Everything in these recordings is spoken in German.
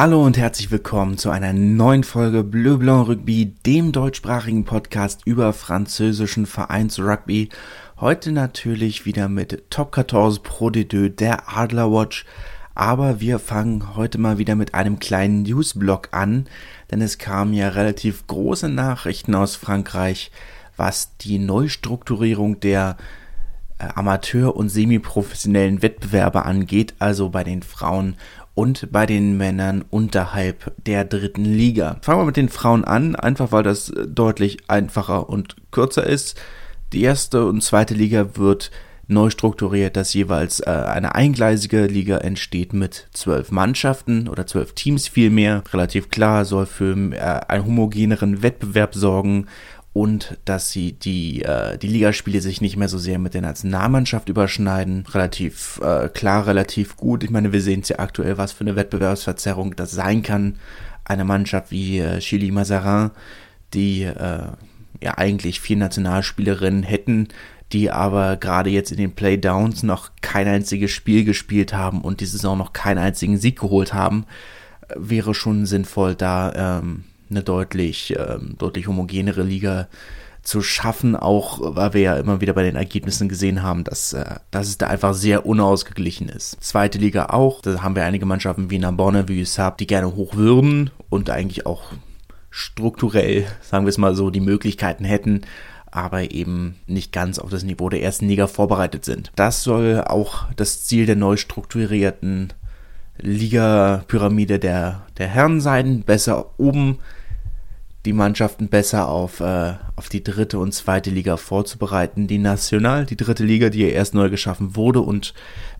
Hallo und herzlich willkommen zu einer neuen Folge Bleu Blanc Rugby, dem deutschsprachigen Podcast über französischen Vereinsrugby. Heute natürlich wieder mit Top 14 Pro D2 der Adler Watch. Aber wir fangen heute mal wieder mit einem kleinen Newsblock an, denn es kamen ja relativ große Nachrichten aus Frankreich, was die Neustrukturierung der äh, Amateur- und semiprofessionellen Wettbewerbe angeht, also bei den Frauen und bei den Männern unterhalb der dritten Liga. Fangen wir mit den Frauen an, einfach weil das deutlich einfacher und kürzer ist. Die erste und zweite Liga wird neu strukturiert, dass jeweils äh, eine eingleisige Liga entsteht mit zwölf Mannschaften oder zwölf Teams vielmehr. Relativ klar, soll für äh, einen homogeneren Wettbewerb sorgen und dass sie die, äh, die Ligaspiele sich nicht mehr so sehr mit der Nationalmannschaft überschneiden. Relativ äh, klar, relativ gut. Ich meine, wir sehen es ja aktuell, was für eine Wettbewerbsverzerrung das sein kann. Eine Mannschaft wie äh, Chili Mazarin, die äh, ja eigentlich vier Nationalspielerinnen hätten, die aber gerade jetzt in den Playdowns noch kein einziges Spiel gespielt haben und die Saison noch keinen einzigen Sieg geholt haben, äh, wäre schon sinnvoll, da ähm, eine deutlich, ähm, deutlich homogenere Liga zu schaffen, auch weil wir ja immer wieder bei den Ergebnissen gesehen haben, dass, äh, dass es da einfach sehr unausgeglichen ist. Zweite Liga auch, da haben wir einige Mannschaften wie Narbonne, wie USAP, die gerne hoch würden und eigentlich auch strukturell, sagen wir es mal so, die Möglichkeiten hätten, aber eben nicht ganz auf das Niveau der ersten Liga vorbereitet sind. Das soll auch das Ziel der neu strukturierten Liga-Pyramide der, der Herren sein, besser oben die Mannschaften besser auf, äh, auf die dritte und zweite Liga vorzubereiten. Die National, die dritte Liga, die ja erst neu geschaffen wurde und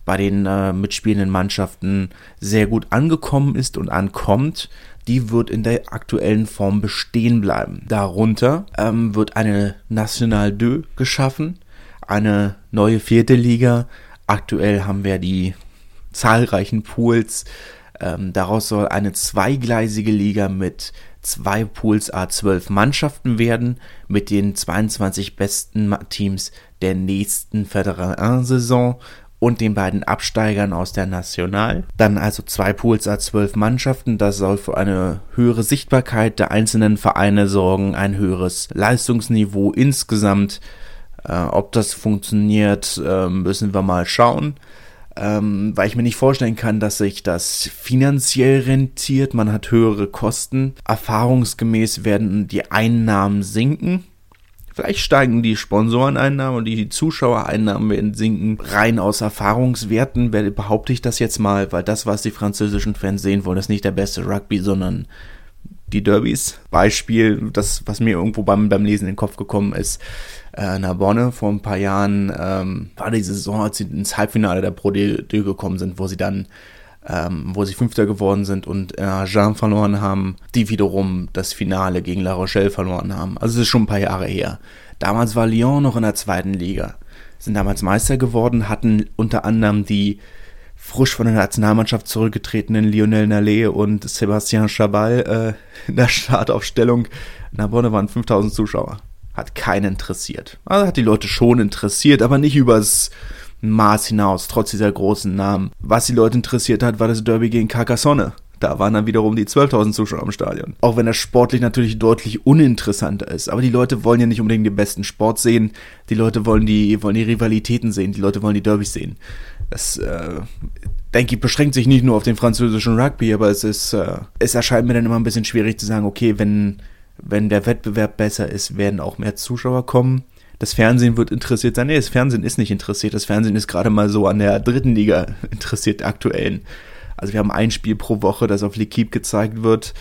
bei den äh, mitspielenden Mannschaften sehr gut angekommen ist und ankommt, die wird in der aktuellen Form bestehen bleiben. Darunter ähm, wird eine National 2 geschaffen, eine neue vierte Liga. Aktuell haben wir die zahlreichen Pools. Ähm, daraus soll eine zweigleisige Liga mit zwei Pools A12 Mannschaften werden mit den 22 besten Teams der nächsten Federal 1 Saison und den beiden Absteigern aus der National. Dann also zwei Pools A12 Mannschaften. Das soll für eine höhere Sichtbarkeit der einzelnen Vereine sorgen, ein höheres Leistungsniveau insgesamt. Äh, ob das funktioniert, äh, müssen wir mal schauen ähm, weil ich mir nicht vorstellen kann, dass sich das finanziell rentiert. Man hat höhere Kosten. Erfahrungsgemäß werden die Einnahmen sinken. Vielleicht steigen die Sponsoreneinnahmen und die Zuschauereinnahmen werden sinken. Rein aus Erfahrungswerten behaupte ich das jetzt mal, weil das, was die französischen Fans sehen wollen, ist nicht der beste Rugby, sondern die Derbys. Beispiel, das, was mir irgendwo beim, beim Lesen in den Kopf gekommen ist, äh, Narbonne vor ein paar Jahren ähm, war die Saison, als sie ins Halbfinale der Pro D gekommen sind, wo sie dann ähm, wo sie Fünfter geworden sind und äh, Jean verloren haben, die wiederum das Finale gegen La Rochelle verloren haben. Also es ist schon ein paar Jahre her. Damals war Lyon noch in der zweiten Liga, sind damals Meister geworden, hatten unter anderem die frisch von der Nationalmannschaft zurückgetretenen Lionel Nallet und Sébastien Chabal äh, in der Startaufstellung. Narbonne waren 5000 Zuschauer. Hat keinen interessiert. Also hat die Leute schon interessiert, aber nicht übers Maß hinaus, trotz dieser großen Namen. Was die Leute interessiert hat, war das Derby gegen Carcassonne. Da waren dann wiederum die 12.000 Zuschauer im Stadion. Auch wenn das sportlich natürlich deutlich uninteressanter ist. Aber die Leute wollen ja nicht unbedingt den besten Sport sehen. Die Leute wollen die, wollen die Rivalitäten sehen. Die Leute wollen die Derbys sehen. Das, äh, denke ich, beschränkt sich nicht nur auf den französischen Rugby, aber es ist, äh, es erscheint mir dann immer ein bisschen schwierig zu sagen, okay, wenn, wenn der Wettbewerb besser ist, werden auch mehr Zuschauer kommen. Das Fernsehen wird interessiert sein. Nee, das Fernsehen ist nicht interessiert. Das Fernsehen ist gerade mal so an der dritten Liga interessiert, aktuellen. Also wir haben ein Spiel pro Woche, das auf L'Equipe gezeigt wird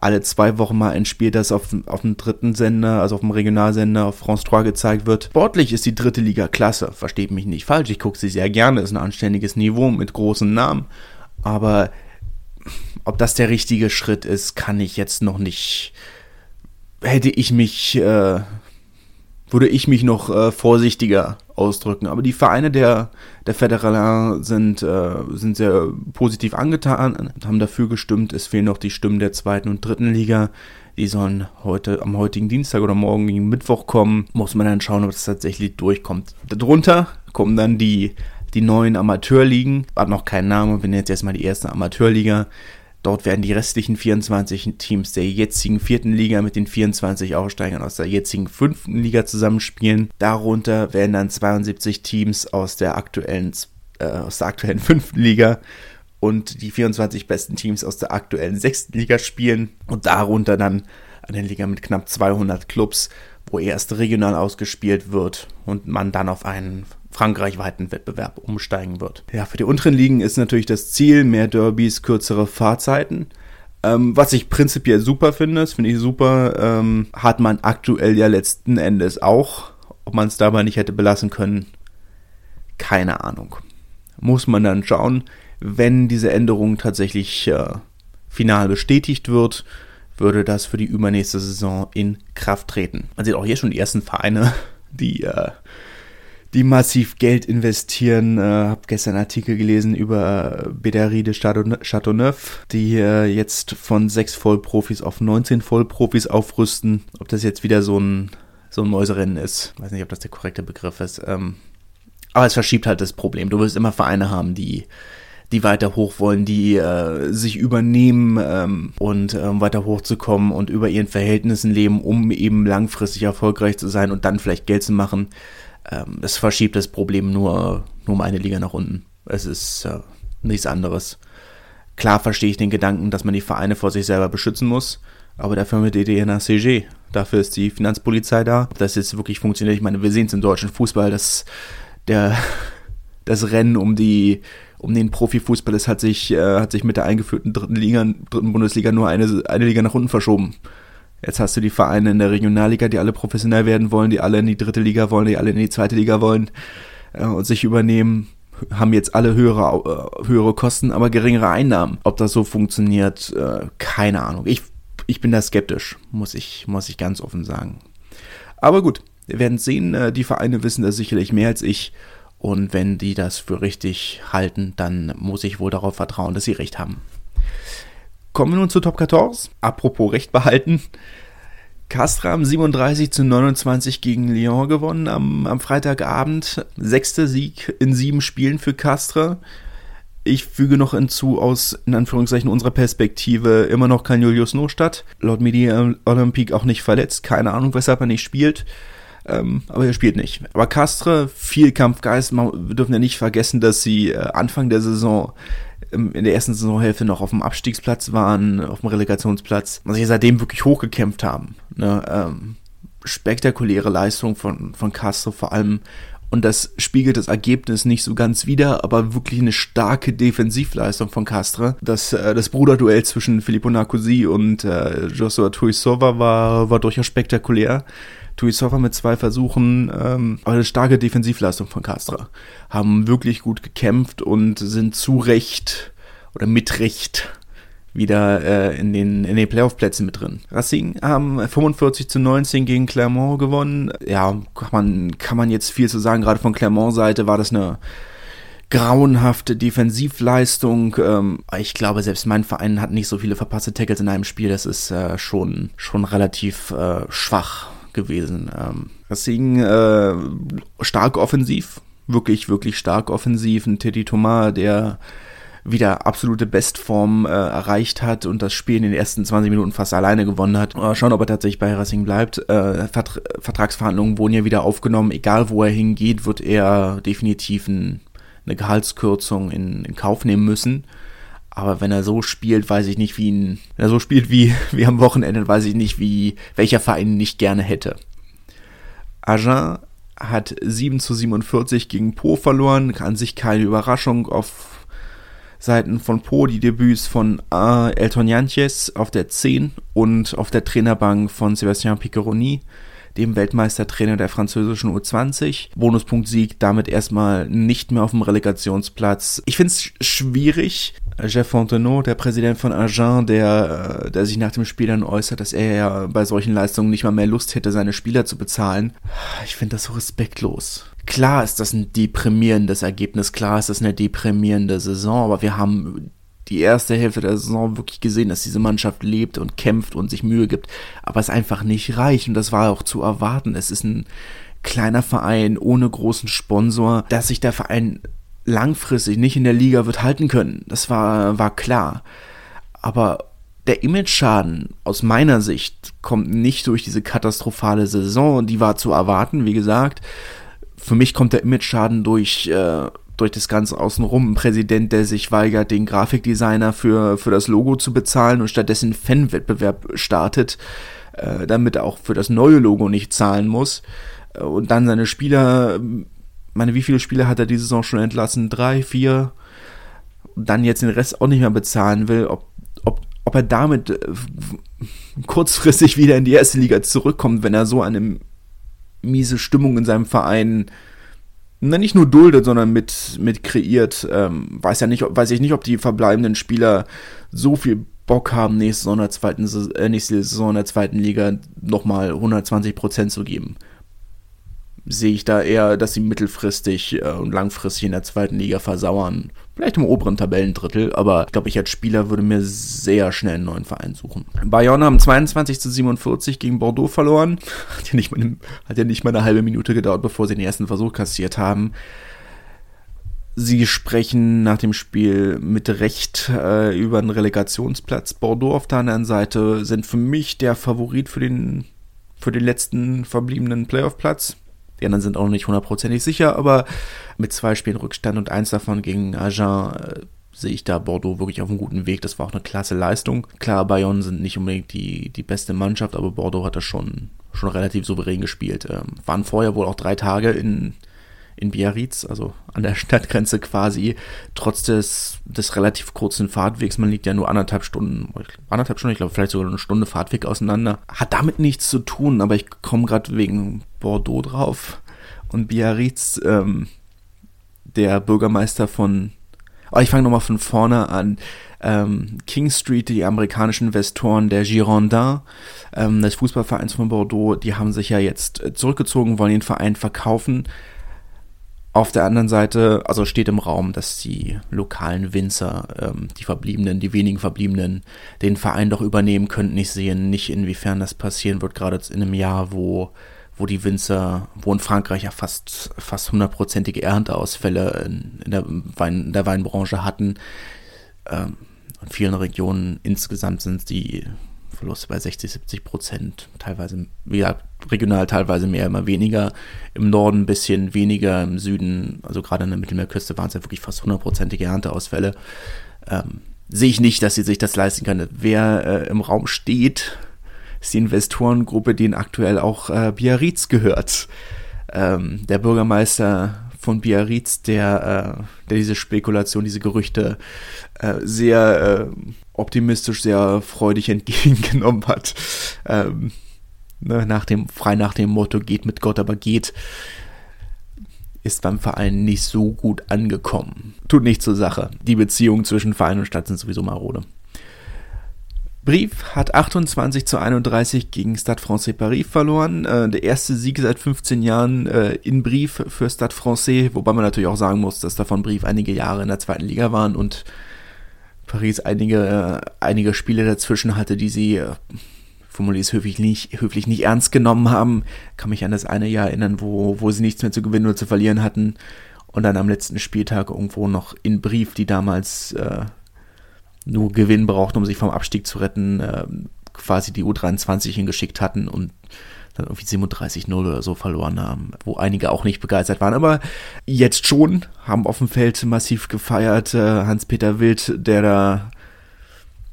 alle zwei Wochen mal ein Spiel, das auf, auf dem dritten Sender, also auf dem Regionalsender auf France 3 gezeigt wird. Sportlich ist die dritte Liga klasse, versteht mich nicht falsch, ich gucke sie sehr gerne, ist ein anständiges Niveau mit großen Namen, aber ob das der richtige Schritt ist, kann ich jetzt noch nicht, hätte ich mich, äh, würde ich mich noch äh, vorsichtiger ausdrücken. Aber die Vereine der, der Federalin sind, äh, sind sehr positiv angetan, haben dafür gestimmt. Es fehlen noch die Stimmen der zweiten und dritten Liga. Die sollen heute am heutigen Dienstag oder morgen gegen Mittwoch kommen. Muss man dann schauen, ob das tatsächlich durchkommt. Darunter kommen dann die, die neuen Amateurligen. Hat noch keinen Namen, wir jetzt erstmal die erste Amateurliga. Dort werden die restlichen 24 Teams der jetzigen vierten Liga mit den 24 Aufsteigern aus der jetzigen fünften Liga zusammenspielen. Darunter werden dann 72 Teams aus der aktuellen, äh, aus der aktuellen fünften Liga und die 24 besten Teams aus der aktuellen sechsten Liga spielen und darunter dann eine Liga mit knapp 200 Clubs, wo erst regional ausgespielt wird und man dann auf einen frankreichweiten Wettbewerb umsteigen wird. Ja, für die unteren Ligen ist natürlich das Ziel mehr Derbys, kürzere Fahrzeiten. Ähm, was ich prinzipiell super finde, das finde ich super, ähm, hat man aktuell ja letzten Endes auch. Ob man es dabei nicht hätte belassen können, keine Ahnung. Muss man dann schauen, wenn diese Änderung tatsächlich äh, final bestätigt wird, würde das für die übernächste Saison in Kraft treten. Man sieht auch hier schon die ersten Vereine, die äh, die massiv Geld investieren. Äh, habe gestern einen Artikel gelesen über äh, Bédary de Châteauneuf, die äh, jetzt von sechs Vollprofis auf 19 Vollprofis aufrüsten. Ob das jetzt wieder so ein, so ein Mäuserennen ist, weiß nicht, ob das der korrekte Begriff ist. Ähm, aber es verschiebt halt das Problem. Du wirst immer Vereine haben, die die weiter hoch wollen, die äh, sich übernehmen ähm, und ähm, weiter hochzukommen und über ihren Verhältnissen leben, um eben langfristig erfolgreich zu sein und dann vielleicht Geld zu machen ähm, es verschiebt das Problem nur, nur um eine Liga nach unten. Es ist äh, nichts anderes. Klar verstehe ich den Gedanken, dass man die Vereine vor sich selber beschützen muss, aber dafür mit die CG. Dafür ist die Finanzpolizei da. Ob das jetzt wirklich funktioniert, ich meine, wir sehen es im deutschen Fußball, dass der, das Rennen um die, um den Profifußball ist, hat sich, äh, hat sich mit der eingeführten dritten Liga, dritten Bundesliga nur eine, eine Liga nach unten verschoben. Jetzt hast du die Vereine in der Regionalliga, die alle professionell werden wollen, die alle in die dritte Liga wollen, die alle in die zweite Liga wollen äh, und sich übernehmen, haben jetzt alle höhere, äh, höhere Kosten, aber geringere Einnahmen. Ob das so funktioniert, äh, keine Ahnung. Ich, ich bin da skeptisch, muss ich, muss ich ganz offen sagen. Aber gut, wir werden sehen. Äh, die Vereine wissen das sicherlich mehr als ich. Und wenn die das für richtig halten, dann muss ich wohl darauf vertrauen, dass sie recht haben. Kommen wir nun zu Top 14. Apropos Recht behalten. Castra haben 37 zu 29 gegen Lyon gewonnen am, am Freitagabend. Sechster Sieg in sieben Spielen für Castra. Ich füge noch hinzu aus, in Anführungszeichen, unserer Perspektive immer noch kein Julius Nostadt. Laut Media Olympique auch nicht verletzt. Keine Ahnung, weshalb er nicht spielt. Ähm, aber er spielt nicht. Aber Castre, viel Kampfgeist. Wir dürfen ja nicht vergessen, dass sie äh, Anfang der Saison in der ersten Saisonhälfte noch auf dem Abstiegsplatz waren, auf dem Relegationsplatz, und sich seitdem wirklich hochgekämpft haben. Ne? Ähm, spektakuläre Leistung von, von Castro vor allem. Und das spiegelt das Ergebnis nicht so ganz wider, aber wirklich eine starke Defensivleistung von Castre. Das, äh, das Bruderduell zwischen Filippo Narcosi und äh, Joshua Tuisova war, war durchaus spektakulär. Tuisova mit zwei Versuchen, ähm, aber eine starke Defensivleistung von Castra. Haben wirklich gut gekämpft und sind zu Recht oder mit Recht wieder äh, in den, in den Playoff-Plätzen mit drin. Racing haben 45 zu 19 gegen Clermont gewonnen. Ja, kann man, kann man jetzt viel zu sagen. Gerade von Clermont-Seite war das eine grauenhafte Defensivleistung. Ähm, ich glaube, selbst mein Verein hat nicht so viele verpasste Tackles in einem Spiel. Das ist äh, schon, schon relativ äh, schwach gewesen. Ähm, Racing äh, stark offensiv, wirklich, wirklich stark offensiv. Ein Teddy Thomas, der wieder absolute Bestform äh, erreicht hat und das Spiel in den ersten 20 Minuten fast alleine gewonnen hat. Mal schauen, ob er tatsächlich bei Racing bleibt. Äh, Vert Vertragsverhandlungen wurden ja wieder aufgenommen. Egal wo er hingeht, wird er definitiv ein, eine Gehaltskürzung in, in Kauf nehmen müssen. Aber wenn er so spielt, weiß ich nicht, wie ihn, wenn er so spielt wie, wie am Wochenende, weiß ich nicht, wie, welcher Verein nicht gerne hätte. Agen hat 7 zu 47 gegen Po verloren, an sich keine Überraschung auf Seiten von Po, die Debüts von äh, Elton Janches auf der 10 und auf der Trainerbank von Sebastian Piccheroni dem Weltmeistertrainer der französischen U20. Bonuspunkt Sieg, damit erstmal nicht mehr auf dem Relegationsplatz. Ich finde es schwierig. Jeff Fontenot, der Präsident von Agen, der, äh, der sich nach dem Spiel dann äußert, dass er ja bei solchen Leistungen nicht mal mehr Lust hätte, seine Spieler zu bezahlen. Ich finde das so respektlos. Klar ist das ein deprimierendes Ergebnis, klar ist das eine deprimierende Saison, aber wir haben die erste Hälfte der Saison wirklich gesehen, dass diese Mannschaft lebt und kämpft und sich Mühe gibt, aber es einfach nicht reicht und das war auch zu erwarten. Es ist ein kleiner Verein ohne großen Sponsor, dass sich der Verein langfristig nicht in der Liga wird halten können. Das war, war klar. Aber der Image-Schaden aus meiner Sicht kommt nicht durch diese katastrophale Saison, die war zu erwarten, wie gesagt. Für mich kommt der Image-Schaden durch, äh, durch das Ganze außenrum. Ein Präsident, der sich weigert, den Grafikdesigner für, für das Logo zu bezahlen und stattdessen Fanwettbewerb startet, äh, damit er auch für das neue Logo nicht zahlen muss. Äh, und dann seine Spieler, meine, wie viele Spieler hat er diese Saison schon entlassen? Drei, vier? Dann jetzt den Rest auch nicht mehr bezahlen will, ob ob er damit äh, kurzfristig wieder in die erste Liga zurückkommt, wenn er so eine miese Stimmung in seinem Verein na, nicht nur duldet, sondern mit, mit kreiert. Ähm, weiß ja nicht, weiß ich nicht, ob die verbleibenden Spieler so viel Bock haben, nächste Saison der zweiten, äh, nächste Saison der zweiten Liga nochmal 120 Prozent zu geben sehe ich da eher, dass sie mittelfristig äh, und langfristig in der zweiten Liga versauern. Vielleicht im oberen Tabellendrittel, aber ich glaube, ich als Spieler würde mir sehr schnell einen neuen Verein suchen. Bayern haben 22 zu 47 gegen Bordeaux verloren. Hat ja nicht mal, hat ja nicht mal eine halbe Minute gedauert, bevor sie den ersten Versuch kassiert haben. Sie sprechen nach dem Spiel mit Recht äh, über einen Relegationsplatz. Bordeaux auf der anderen Seite sind für mich der Favorit für den, für den letzten verbliebenen Playoff-Platz. Die anderen sind auch noch nicht hundertprozentig sicher, aber mit zwei Spielen Rückstand und eins davon gegen Agen äh, sehe ich da Bordeaux wirklich auf einem guten Weg. Das war auch eine klasse Leistung. Klar, Bayonne sind nicht unbedingt die, die beste Mannschaft, aber Bordeaux hat das schon, schon relativ souverän gespielt. Ähm, waren vorher wohl auch drei Tage in, in Biarritz, also an der Stadtgrenze quasi, trotz des, des relativ kurzen Fahrtwegs, man liegt ja nur anderthalb Stunden, anderthalb Stunden, ich glaube vielleicht sogar eine Stunde Fahrtweg auseinander, hat damit nichts zu tun, aber ich komme gerade wegen Bordeaux drauf und Biarritz, ähm, der Bürgermeister von, oh, ich fange nochmal von vorne an, ähm, King Street, die amerikanischen Investoren der Girondins, ähm, des Fußballvereins von Bordeaux, die haben sich ja jetzt zurückgezogen, wollen den Verein verkaufen, auf der anderen Seite, also steht im Raum, dass die lokalen Winzer, ähm, die Verbliebenen, die wenigen Verbliebenen, den Verein doch übernehmen könnten. Ich sehe nicht, inwiefern das passieren wird, gerade in einem Jahr, wo, wo die Winzer, wo in Frankreich ja fast, fast hundertprozentige Ernteausfälle in, in, der Wein, in der Weinbranche hatten. Ähm, in vielen Regionen insgesamt sind die Verluste bei 60, 70 Prozent, teilweise ja, regional teilweise mehr, immer weniger. Im Norden ein bisschen weniger, im Süden, also gerade an der Mittelmeerküste waren es ja wirklich fast hundertprozentige Ernteausfälle. Ähm, sehe ich nicht, dass sie sich das leisten kann. Wer äh, im Raum steht, ist die Investorengruppe, denen aktuell auch äh, Biarritz gehört. Ähm, der Bürgermeister von Biarritz, der, äh, der diese Spekulation, diese Gerüchte äh, sehr äh, optimistisch, sehr freudig entgegengenommen hat. Ähm, ne, nach dem, frei nach dem Motto, geht mit Gott, aber geht, ist beim Verein nicht so gut angekommen. Tut nicht zur Sache. Die Beziehungen zwischen Verein und Stadt sind sowieso marode. Brief hat 28 zu 31 gegen Stade Francais Paris verloren. Äh, der erste Sieg seit 15 Jahren äh, in Brief für Stade Francais, wobei man natürlich auch sagen muss, dass davon Brief einige Jahre in der zweiten Liga waren und Paris einige, einige Spiele dazwischen hatte, die sie, äh, formuliere es höflich nicht, höflich nicht ernst genommen haben. Kann mich an das eine Jahr erinnern, wo, wo sie nichts mehr zu gewinnen oder zu verlieren hatten. Und dann am letzten Spieltag irgendwo noch in Brief, die damals äh, nur Gewinn brauchten, um sich vom Abstieg zu retten, äh, quasi die U23 hingeschickt hatten und dann irgendwie 37-0 oder so verloren haben, wo einige auch nicht begeistert waren. Aber jetzt schon, haben auf dem Feld massiv gefeiert. Äh, Hans-Peter Wild, der da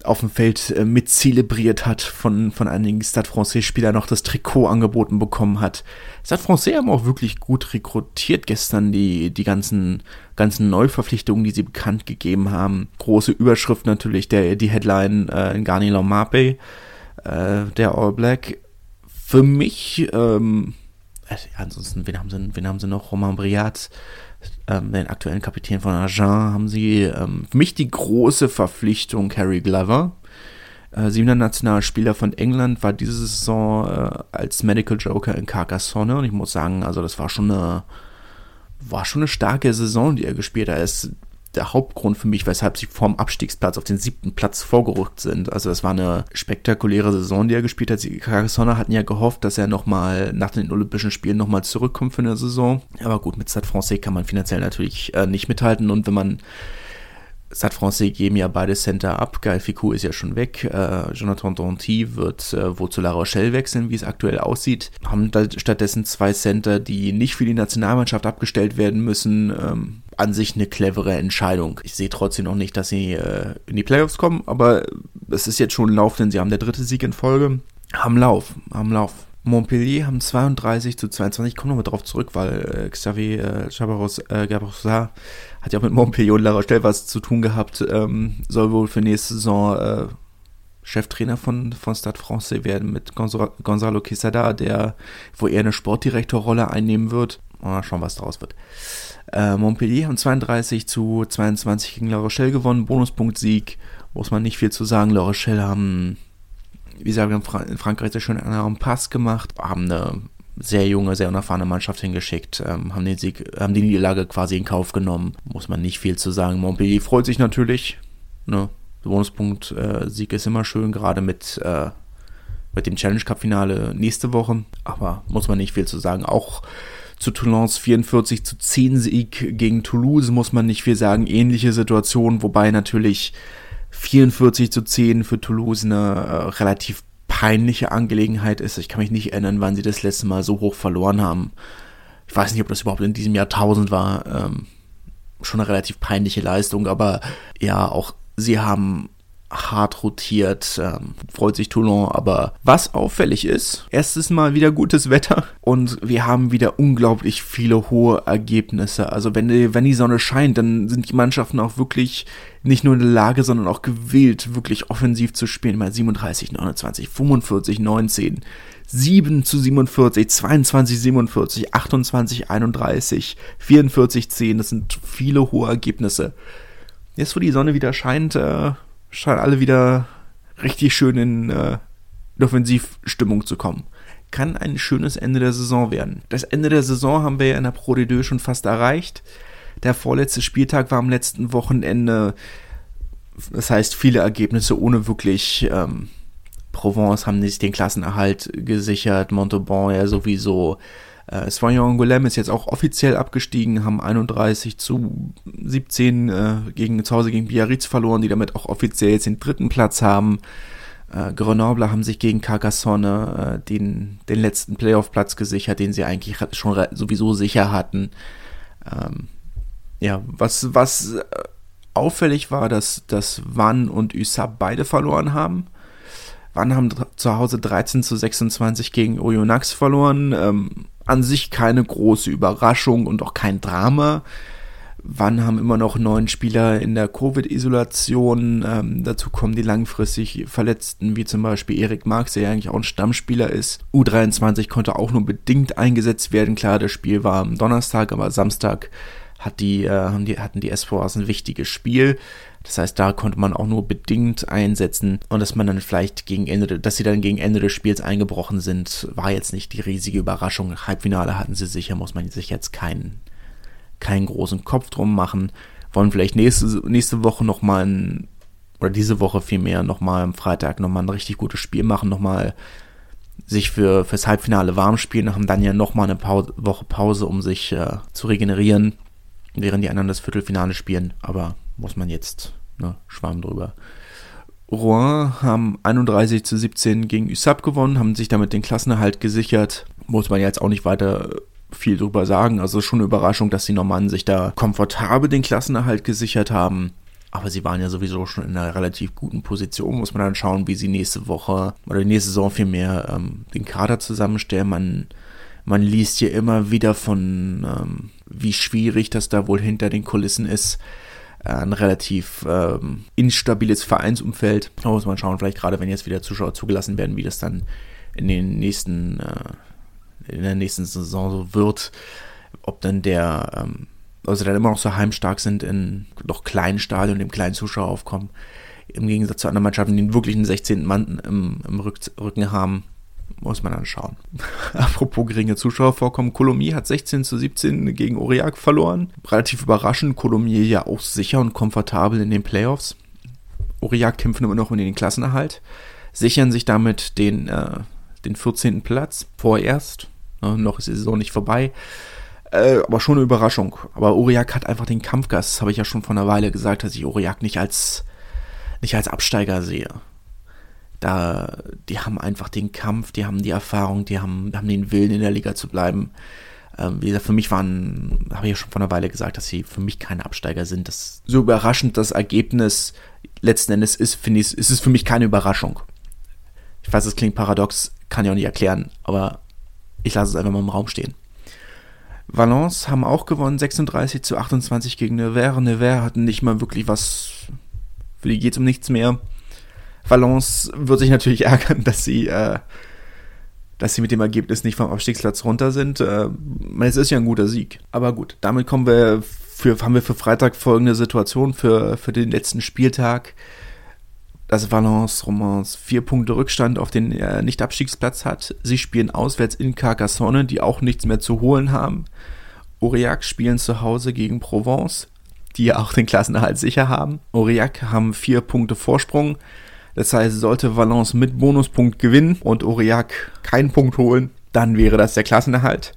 auf dem Feld äh, mit zelebriert hat, von, von einigen Stade Francais-Spielern noch das Trikot angeboten bekommen hat. Stade Francais haben auch wirklich gut rekrutiert gestern die, die ganzen, ganzen Neuverpflichtungen, die sie bekannt gegeben haben. Große Überschrift natürlich, der, die Headline äh, Garni Lomape, äh, der All Black, für mich, ähm, äh, ansonsten, wen haben sie, wen haben sie noch? Romain Briat, ähm, den aktuellen Kapitän von Agen, haben sie ähm, für mich die große Verpflichtung Harry Glover. Äh, siebener Nationalspieler von England war diese Saison äh, als Medical Joker in Carcassonne und ich muss sagen, also das war schon eine war schon eine starke Saison, die er gespielt hat. Er ist der Hauptgrund für mich, weshalb sie vom Abstiegsplatz auf den siebten Platz vorgerückt sind. Also das war eine spektakuläre Saison, die er gespielt hat. Die Carcassonne hatten ja gehofft, dass er nochmal nach den Olympischen Spielen nochmal zurückkommt für eine Saison. Aber gut, mit Stade Francais kann man finanziell natürlich äh, nicht mithalten und wenn man Stade Francais geben ja beide Center ab. Gael Ficou ist ja schon weg. Äh, Jonathan Danty wird äh, wohl zu La Rochelle wechseln, wie es aktuell aussieht. Haben da stattdessen zwei Center, die nicht für die Nationalmannschaft abgestellt werden müssen. Ähm, an sich eine clevere Entscheidung. Ich sehe trotzdem noch nicht, dass sie äh, in die Playoffs kommen, aber es ist jetzt schon ein Lauf, denn sie haben der dritte Sieg in Folge. Haben Lauf, haben Lauf. Montpellier haben 32 zu 22. Ich komme nochmal drauf zurück, weil äh, Xavier äh, Chabaros, äh, Gabarosa hat ja auch mit Montpellier und La Rochelle was zu tun gehabt. Ähm, soll wohl für nächste Saison äh, Cheftrainer von, von Stade Francais werden mit Gonzalo, Gonzalo Quesada, der, wo er eine Sportdirektorrolle einnehmen wird. Mal schauen, was daraus wird. Äh, Montpellier haben 32 zu 22 gegen La Rochelle gewonnen. Bonuspunkt-Sieg. Muss man nicht viel zu sagen. La Rochelle haben wie gesagt, in, Fra in Frankreich sehr schön einen Pass gemacht, haben eine sehr junge, sehr unerfahrene Mannschaft hingeschickt, ähm, haben den Sieg, haben die Niederlage quasi in Kauf genommen. Muss man nicht viel zu sagen. Montpellier freut sich natürlich. Ne? Bonuspunkt äh, Sieg ist immer schön, gerade mit, äh, mit dem Challenge Cup Finale nächste Woche. Aber muss man nicht viel zu sagen. Auch zu Toulons 44 zu 10 Sieg gegen Toulouse muss man nicht viel sagen. Ähnliche Situation, wobei natürlich 44 zu 10 für Toulouse eine äh, relativ peinliche Angelegenheit ist. Ich kann mich nicht erinnern, wann sie das letzte Mal so hoch verloren haben. Ich weiß nicht, ob das überhaupt in diesem Jahrtausend war. Ähm, schon eine relativ peinliche Leistung, aber ja, auch sie haben hart rotiert, ähm, freut sich Toulon, aber was auffällig ist, erstes Mal wieder gutes Wetter und wir haben wieder unglaublich viele hohe Ergebnisse. Also wenn die, wenn die Sonne scheint, dann sind die Mannschaften auch wirklich nicht nur in der Lage, sondern auch gewillt, wirklich offensiv zu spielen. Mal 37, 29, 45, 19, 7 zu 47, 22, 47, 28, 31, 44, 10. Das sind viele hohe Ergebnisse. Jetzt, wo die Sonne wieder scheint, äh, scheinen alle wieder richtig schön in, äh, in Offensivstimmung zu kommen. Kann ein schönes Ende der Saison werden. Das Ende der Saison haben wir ja in der Pro D2 schon fast erreicht. Der vorletzte Spieltag war am letzten Wochenende. Das heißt, viele Ergebnisse ohne wirklich. Ähm, Provence haben sich den Klassenerhalt gesichert, Montauban ja sowieso. Äh, Soignon Angoulême ist jetzt auch offiziell abgestiegen, haben 31 zu 17 äh, gegen, zu Hause gegen Biarritz verloren, die damit auch offiziell jetzt den dritten Platz haben. Äh, Grenoble haben sich gegen Carcassonne äh, den, den letzten Playoff-Platz gesichert, den sie eigentlich schon sowieso sicher hatten. Ähm, ja, was, was äh, auffällig war, dass, dass Van und Usab beide verloren haben. Van haben zu Hause 13 zu 26 gegen Oyonnax verloren. Ähm, an sich keine große Überraschung und auch kein Drama. Wann haben immer noch neun Spieler in der Covid-Isolation? Ähm, dazu kommen die langfristig Verletzten, wie zum Beispiel Erik Marx, der ja eigentlich auch ein Stammspieler ist. U23 konnte auch nur bedingt eingesetzt werden. Klar, das Spiel war am Donnerstag, aber Samstag hat die, äh, haben die, hatten die SVAs ein wichtiges Spiel. Das heißt, da konnte man auch nur bedingt einsetzen und dass man dann vielleicht gegen Ende, dass sie dann gegen Ende des Spiels eingebrochen sind, war jetzt nicht die riesige Überraschung. Halbfinale hatten sie sicher, muss man sich jetzt keinen, keinen großen Kopf drum machen. Wollen vielleicht nächste, nächste Woche nochmal ein, oder diese Woche vielmehr nochmal am Freitag nochmal ein richtig gutes Spiel machen, nochmal sich für, fürs Halbfinale warm spielen, haben dann ja nochmal eine Pause, Woche Pause, um sich äh, zu regenerieren, während die anderen das Viertelfinale spielen, aber muss man jetzt, ne, Schwamm drüber. Rouen haben 31 zu 17 gegen USAP gewonnen, haben sich damit den Klassenerhalt gesichert. Muss man jetzt auch nicht weiter viel drüber sagen. Also schon eine Überraschung, dass die Normannen sich da komfortabel den Klassenerhalt gesichert haben. Aber sie waren ja sowieso schon in einer relativ guten Position. Muss man dann schauen, wie sie nächste Woche oder die nächste Saison vielmehr ähm, den Kader zusammenstellen. Man, man liest hier immer wieder von, ähm, wie schwierig das da wohl hinter den Kulissen ist ein relativ ähm, instabiles Vereinsumfeld. Da muss man schauen, vielleicht gerade wenn jetzt wieder Zuschauer zugelassen werden, wie das dann in den nächsten, äh, in der nächsten Saison so wird. Ob dann der, ähm, also dann immer noch so heimstark sind in noch kleinen Stadien, dem kleinen Zuschaueraufkommen. Im Gegensatz zu anderen Mannschaften, die wirklich einen 16. Mann im, im Rücken haben muss man dann schauen. Apropos geringe Zuschauervorkommen, Colomiers hat 16 zu 17 gegen Aurillac verloren. Relativ überraschend, Colomiers ja auch sicher und komfortabel in den Playoffs. Aurillac kämpfen immer noch um den Klassenerhalt, sichern sich damit den, äh, den 14. Platz vorerst. Äh, noch ist die Saison nicht vorbei. Äh, aber schon eine Überraschung. Aber Aurillac hat einfach den Kampfgast. Das habe ich ja schon vor einer Weile gesagt, dass ich Aurillac nicht als, nicht als Absteiger sehe. Da, die haben einfach den Kampf, die haben die Erfahrung, die haben, haben den Willen in der Liga zu bleiben. Ähm, wie gesagt, für mich waren, habe ich ja schon vor einer Weile gesagt, dass sie für mich keine Absteiger sind. Das so überraschend das Ergebnis letzten Endes ist, finde ich, ist es für mich keine Überraschung. Ich weiß, es klingt paradox, kann ich auch nicht erklären, aber ich lasse es einfach mal im Raum stehen. Valence haben auch gewonnen, 36 zu 28 gegen Nevers. Nevers hatten nicht mal wirklich was, für die geht es um nichts mehr. Valence wird sich natürlich ärgern, dass sie, äh, dass sie mit dem Ergebnis nicht vom Abstiegsplatz runter sind. Äh, es ist ja ein guter Sieg. Aber gut, damit kommen wir für, haben wir für Freitag folgende Situation für, für den letzten Spieltag. Dass Valence Romans vier Punkte Rückstand auf den äh, Nicht-Abstiegsplatz hat. Sie spielen auswärts in Carcassonne, die auch nichts mehr zu holen haben. Aurillac spielen zu Hause gegen Provence, die ja auch den Klassenerhalt sicher haben. Aurillac haben vier Punkte Vorsprung. Das heißt, sollte Valence mit Bonuspunkt gewinnen und Aurillac keinen Punkt holen, dann wäre das der Klassenerhalt.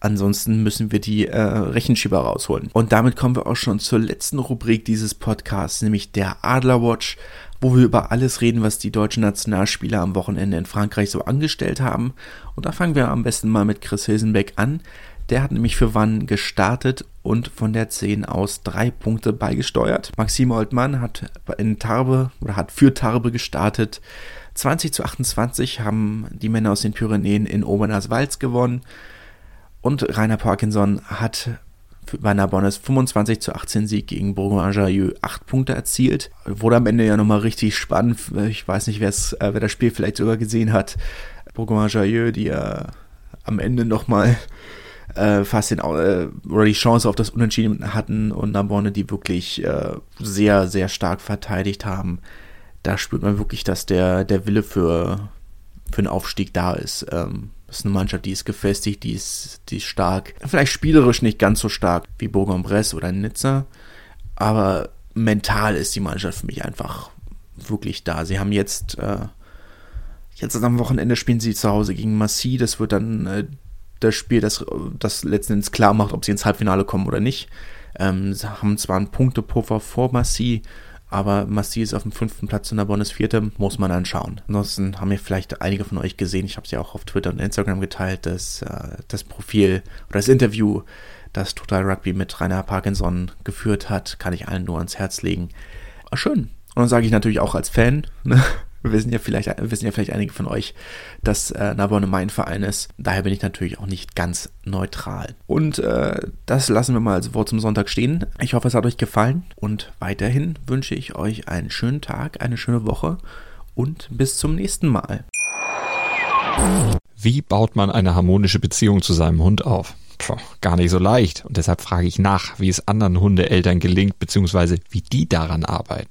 Ansonsten müssen wir die äh, Rechenschieber rausholen. Und damit kommen wir auch schon zur letzten Rubrik dieses Podcasts, nämlich der Adlerwatch, wo wir über alles reden, was die deutschen Nationalspieler am Wochenende in Frankreich so angestellt haben. Und da fangen wir am besten mal mit Chris Hilsenbeck an. Der hat nämlich für Wann gestartet und von der 10 aus drei Punkte beigesteuert. Maxime Oldmann hat in Tarbe oder hat für Tarbe gestartet. 20 zu 28 haben die Männer aus den Pyrenäen in Obernas-Walz gewonnen. Und Rainer Parkinson hat bei Narbonnes 25 zu 18 Sieg gegen Bourgoin-Jallieu 8 Punkte erzielt. Wurde am Ende ja nochmal richtig spannend. Ich weiß nicht, äh, wer das Spiel vielleicht sogar gesehen hat. Bourgoin-Jallieu, die ja am Ende nochmal äh, fast den, äh, oder die Chance auf das Unentschieden hatten und Narbonne, die wirklich äh, sehr, sehr stark verteidigt haben. Da spürt man wirklich, dass der, der Wille für, für einen Aufstieg da ist. Ähm, das ist eine Mannschaft, die ist gefestigt, die ist, die ist stark. Vielleicht spielerisch nicht ganz so stark wie Bourg-en-Bresse oder Nizza, aber mental ist die Mannschaft für mich einfach wirklich da. Sie haben jetzt, äh, jetzt am Wochenende spielen sie zu Hause gegen Massy. Das wird dann äh, das Spiel, das, das letzten Endes klar macht, ob sie ins Halbfinale kommen oder nicht. Ähm, sie haben zwar einen Punktepuffer vor Massy, aber Massy ist auf dem fünften Platz und Narbonne ist vierte, muss man dann schauen. Ansonsten haben ja vielleicht einige von euch gesehen, ich habe es ja auch auf Twitter und Instagram geteilt, dass äh, das Profil oder das Interview, das Total Rugby mit Rainer Parkinson geführt hat, kann ich allen nur ans Herz legen. War schön. Und dann sage ich natürlich auch als Fan, ne? Wir wissen ja vielleicht, wissen ja vielleicht einige von euch, dass äh, Narbonne mein Verein ist. Daher bin ich natürlich auch nicht ganz neutral. Und äh, das lassen wir mal als Wort zum Sonntag stehen. Ich hoffe, es hat euch gefallen. Und weiterhin wünsche ich euch einen schönen Tag, eine schöne Woche und bis zum nächsten Mal. Wie baut man eine harmonische Beziehung zu seinem Hund auf? Puh, gar nicht so leicht. Und deshalb frage ich nach, wie es anderen Hundeeltern gelingt, beziehungsweise wie die daran arbeiten.